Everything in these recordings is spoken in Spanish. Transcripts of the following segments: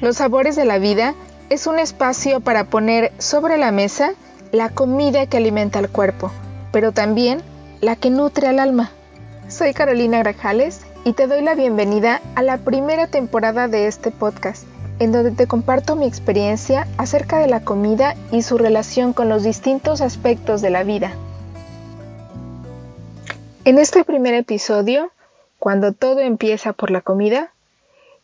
Los sabores de la vida es un espacio para poner sobre la mesa la comida que alimenta al cuerpo, pero también la que nutre al alma. Soy Carolina Grajales y te doy la bienvenida a la primera temporada de este podcast, en donde te comparto mi experiencia acerca de la comida y su relación con los distintos aspectos de la vida. En este primer episodio, cuando todo empieza por la comida,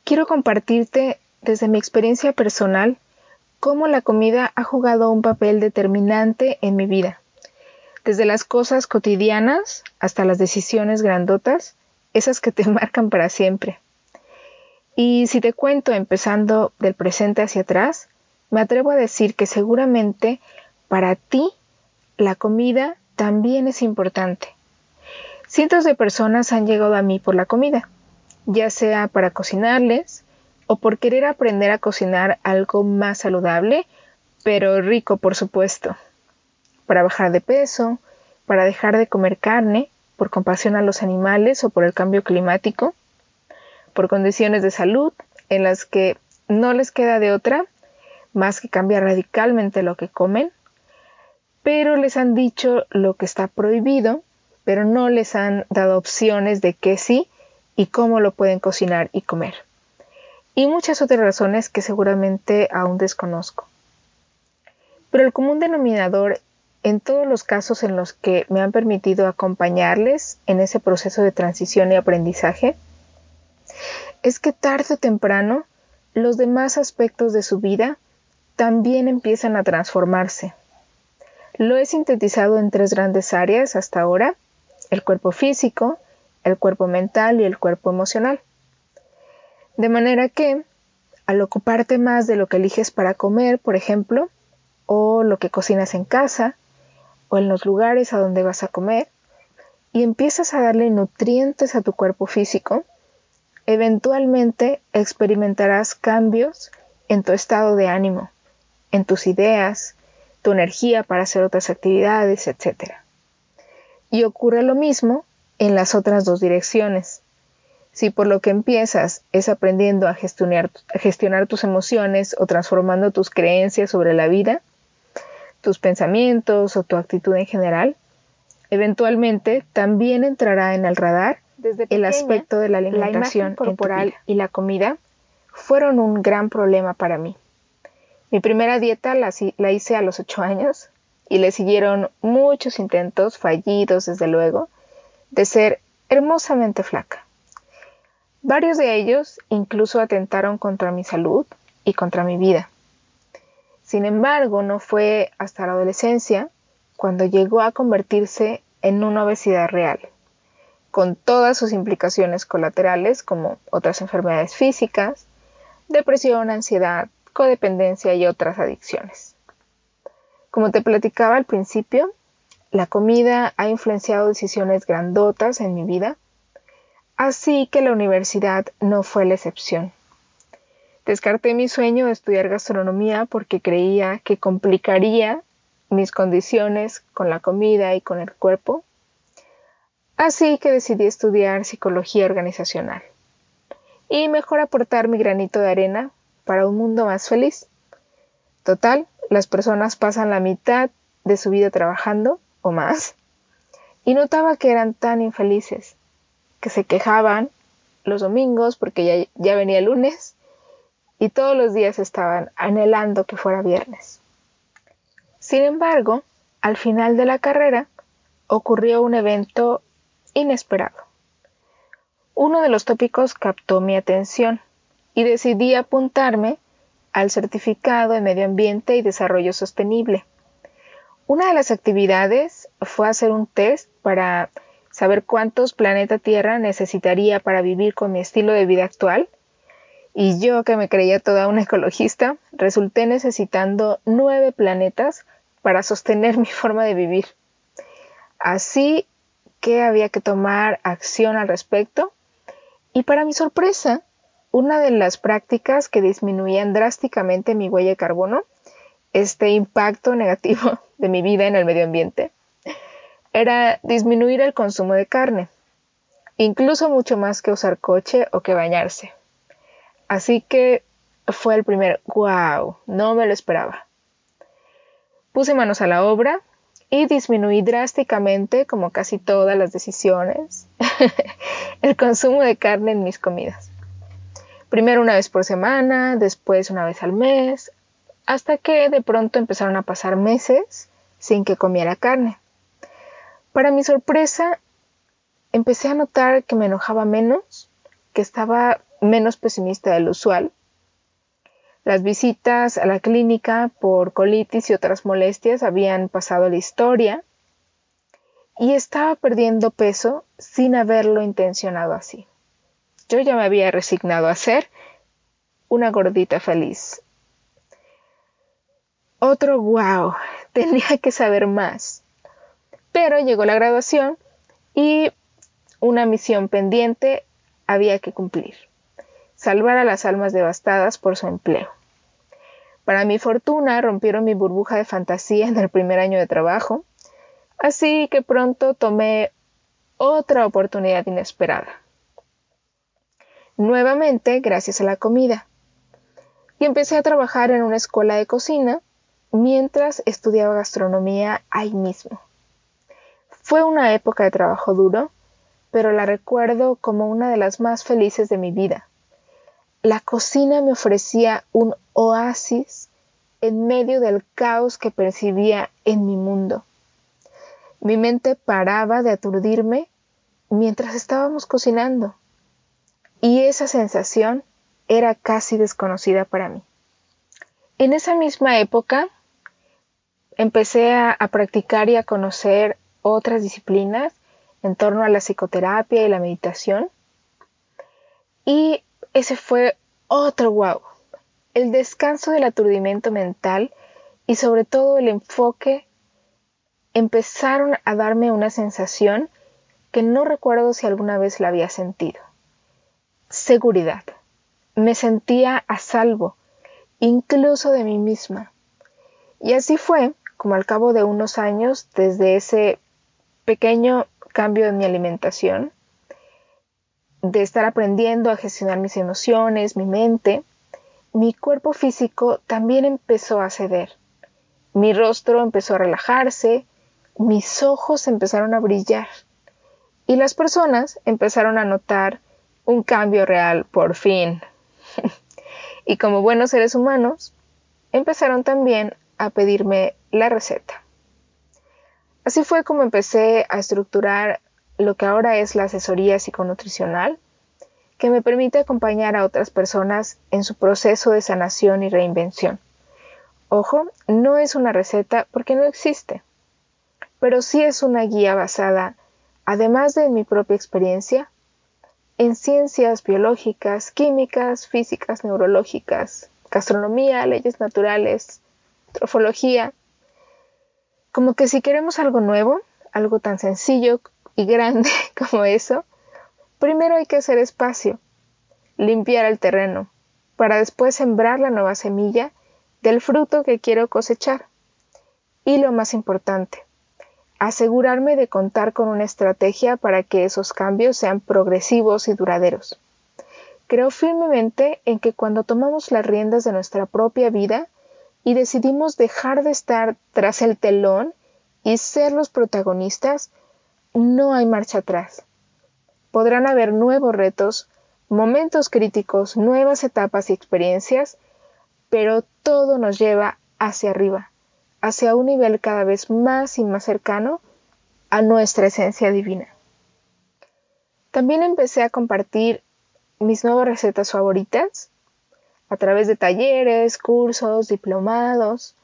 quiero compartirte desde mi experiencia personal cómo la comida ha jugado un papel determinante en mi vida. Desde las cosas cotidianas hasta las decisiones grandotas, esas que te marcan para siempre. Y si te cuento empezando del presente hacia atrás, me atrevo a decir que seguramente para ti la comida también es importante. Cientos de personas han llegado a mí por la comida, ya sea para cocinarles, o por querer aprender a cocinar algo más saludable, pero rico por supuesto, para bajar de peso, para dejar de comer carne, por compasión a los animales o por el cambio climático, por condiciones de salud en las que no les queda de otra más que cambiar radicalmente lo que comen, pero les han dicho lo que está prohibido, pero no les han dado opciones de qué sí y cómo lo pueden cocinar y comer y muchas otras razones que seguramente aún desconozco. Pero el común denominador en todos los casos en los que me han permitido acompañarles en ese proceso de transición y aprendizaje es que tarde o temprano los demás aspectos de su vida también empiezan a transformarse. Lo he sintetizado en tres grandes áreas hasta ahora, el cuerpo físico, el cuerpo mental y el cuerpo emocional. De manera que, al ocuparte más de lo que eliges para comer, por ejemplo, o lo que cocinas en casa, o en los lugares a donde vas a comer, y empiezas a darle nutrientes a tu cuerpo físico, eventualmente experimentarás cambios en tu estado de ánimo, en tus ideas, tu energía para hacer otras actividades, etc. Y ocurre lo mismo en las otras dos direcciones. Si por lo que empiezas es aprendiendo a gestionar, gestionar tus emociones o transformando tus creencias sobre la vida, tus pensamientos o tu actitud en general, eventualmente también entrará en el radar desde el aspecto de la alimentación corporal y la comida fueron un gran problema para mí. Mi primera dieta la, la hice a los ocho años y le siguieron muchos intentos fallidos, desde luego, de ser hermosamente flaca. Varios de ellos incluso atentaron contra mi salud y contra mi vida. Sin embargo, no fue hasta la adolescencia cuando llegó a convertirse en una obesidad real, con todas sus implicaciones colaterales como otras enfermedades físicas, depresión, ansiedad, codependencia y otras adicciones. Como te platicaba al principio, la comida ha influenciado decisiones grandotas en mi vida Así que la universidad no fue la excepción. Descarté mi sueño de estudiar gastronomía porque creía que complicaría mis condiciones con la comida y con el cuerpo. Así que decidí estudiar psicología organizacional y mejor aportar mi granito de arena para un mundo más feliz. Total, las personas pasan la mitad de su vida trabajando o más y notaba que eran tan infelices que se quejaban los domingos porque ya, ya venía el lunes y todos los días estaban anhelando que fuera viernes. Sin embargo, al final de la carrera ocurrió un evento inesperado. Uno de los tópicos captó mi atención y decidí apuntarme al certificado en medio ambiente y desarrollo sostenible. Una de las actividades fue hacer un test para saber cuántos planeta Tierra necesitaría para vivir con mi estilo de vida actual. Y yo, que me creía toda una ecologista, resulté necesitando nueve planetas para sostener mi forma de vivir. Así que había que tomar acción al respecto. Y para mi sorpresa, una de las prácticas que disminuían drásticamente mi huella de carbono, este impacto negativo de mi vida en el medio ambiente, era disminuir el consumo de carne, incluso mucho más que usar coche o que bañarse. Así que fue el primer wow, no me lo esperaba. Puse manos a la obra y disminuí drásticamente, como casi todas las decisiones, el consumo de carne en mis comidas. Primero una vez por semana, después una vez al mes, hasta que de pronto empezaron a pasar meses sin que comiera carne. Para mi sorpresa, empecé a notar que me enojaba menos, que estaba menos pesimista del usual. Las visitas a la clínica por colitis y otras molestias habían pasado la historia y estaba perdiendo peso sin haberlo intencionado así. Yo ya me había resignado a ser una gordita feliz. Otro wow, tenía que saber más. Pero llegó la graduación y una misión pendiente había que cumplir. Salvar a las almas devastadas por su empleo. Para mi fortuna rompieron mi burbuja de fantasía en el primer año de trabajo, así que pronto tomé otra oportunidad inesperada nuevamente gracias a la comida. Y empecé a trabajar en una escuela de cocina mientras estudiaba gastronomía ahí mismo. Fue una época de trabajo duro, pero la recuerdo como una de las más felices de mi vida. La cocina me ofrecía un oasis en medio del caos que percibía en mi mundo. Mi mente paraba de aturdirme mientras estábamos cocinando y esa sensación era casi desconocida para mí. En esa misma época empecé a, practicar y a conocer otras disciplinas en torno a la psicoterapia y la meditación. Y ese fue otro wow. El descanso del aturdimiento mental y sobre todo el enfoque empezaron a darme una sensación que no recuerdo si alguna vez la había sentido seguridad. Me sentía a salvo, incluso de mí misma. Y así fue como al cabo de unos años, desde ese pequeño cambio en mi alimentación, de estar aprendiendo a gestionar mis emociones, mi mente, mi cuerpo físico también empezó a ceder. Mi rostro empezó a relajarse, mis ojos empezaron a brillar y las personas empezaron a notar un cambio real, por fin. y como buenos seres humanos, empezaron también a pedirme la receta. Así fue como empecé a estructurar lo que ahora es la asesoría psiconutricional, que me permite acompañar a otras personas en su proceso de sanación y reinvención. Ojo, no es una receta porque no existe, pero sí es una guía basada, además de mi propia experiencia, en ciencias biológicas, químicas, físicas, neurológicas, gastronomía, leyes naturales, trofología. Como que si queremos algo nuevo, algo tan sencillo y grande como eso, primero hay que hacer espacio, limpiar el terreno, para después sembrar la nueva semilla del fruto que quiero cosechar. Y lo más importante, asegurarme de contar con una estrategia para que esos cambios sean progresivos y duraderos. Creo firmemente en que cuando tomamos las riendas de nuestra propia vida y decidimos dejar de estar tras el telón y ser los protagonistas, no hay marcha atrás. Podrán haber nuevos retos, momentos críticos, nuevas etapas y experiencias, pero todo nos lleva hacia arriba, hacia un nivel cada vez más y más cercano a nuestra esencia divina. También empecé a compartir mis nuevas recetas favoritas a través de talleres, cursos, diplomados,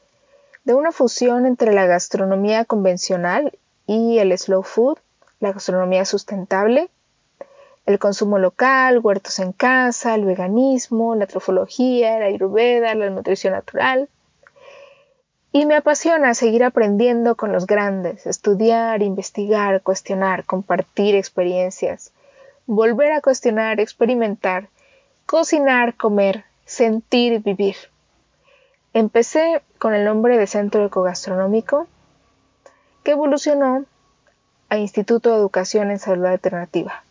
de una fusión entre la gastronomía convencional y el slow food, la gastronomía sustentable, el consumo local, huertos en casa, el veganismo, la trofología, la ayurveda, la nutrición natural, y me apasiona seguir aprendiendo con los grandes, estudiar, investigar, cuestionar, compartir experiencias, volver a cuestionar, experimentar, cocinar, comer, sentir y vivir. Empecé con el nombre de Centro Ecogastronómico, que evolucionó a Instituto de Educación en Salud Alternativa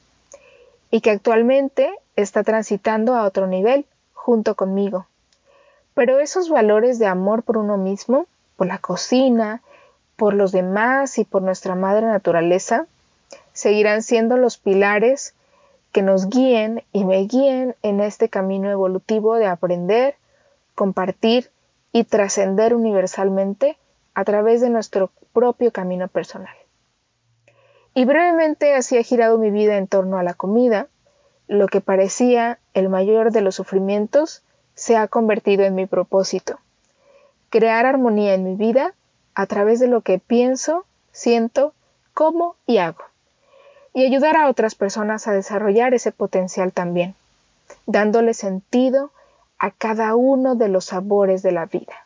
y que actualmente está transitando a otro nivel junto conmigo Pero esos valores de amor por uno mismo, por la cocina, por los demás y por nuestra madre naturaleza, seguirán siendo los pilares que nos guíen y me guíen en este camino evolutivo de aprender, compartir y trascender universalmente a través de nuestro propio camino personal. Y brevemente así ha girado mi vida en torno a la comida, lo que parecía el mayor de los sufrimientos se ha convertido en mi propósito, crear armonía en mi vida a través de lo que pienso, siento, como y hago, y ayudar a otras personas a desarrollar ese potencial también, dándole sentido a cada uno de los sabores de la vida.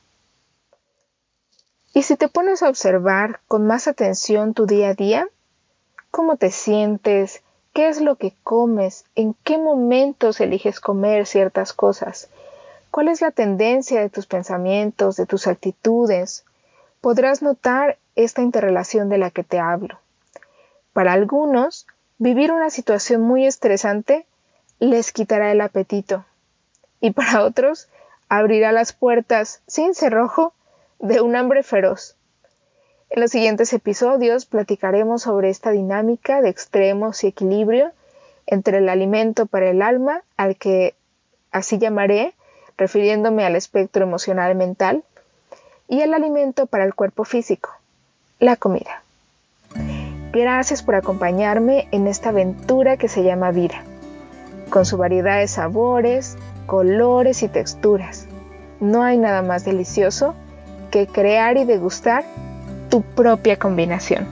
Y si te pones a observar con más atención tu día a día, cómo te sientes, qué es lo que comes, en qué momentos eliges comer ciertas cosas, cuál es la tendencia de tus pensamientos, de tus actitudes, podrás notar esta interrelación de la que te hablo. Para algunos, vivir una situación muy estresante les quitará el apetito y para otros abrirá las puertas sin cerrojo de un hambre feroz. En los siguientes episodios platicaremos sobre esta dinámica de extremos y equilibrio entre el alimento para el alma, al que así llamaré, refiriéndome al espectro emocional mental, y el alimento para el cuerpo físico, la comida. Gracias por acompañarme en esta aventura que se llama vida, con su variedad de sabores, colores y texturas. No hay nada más delicioso que crear y degustar tu propia combinación.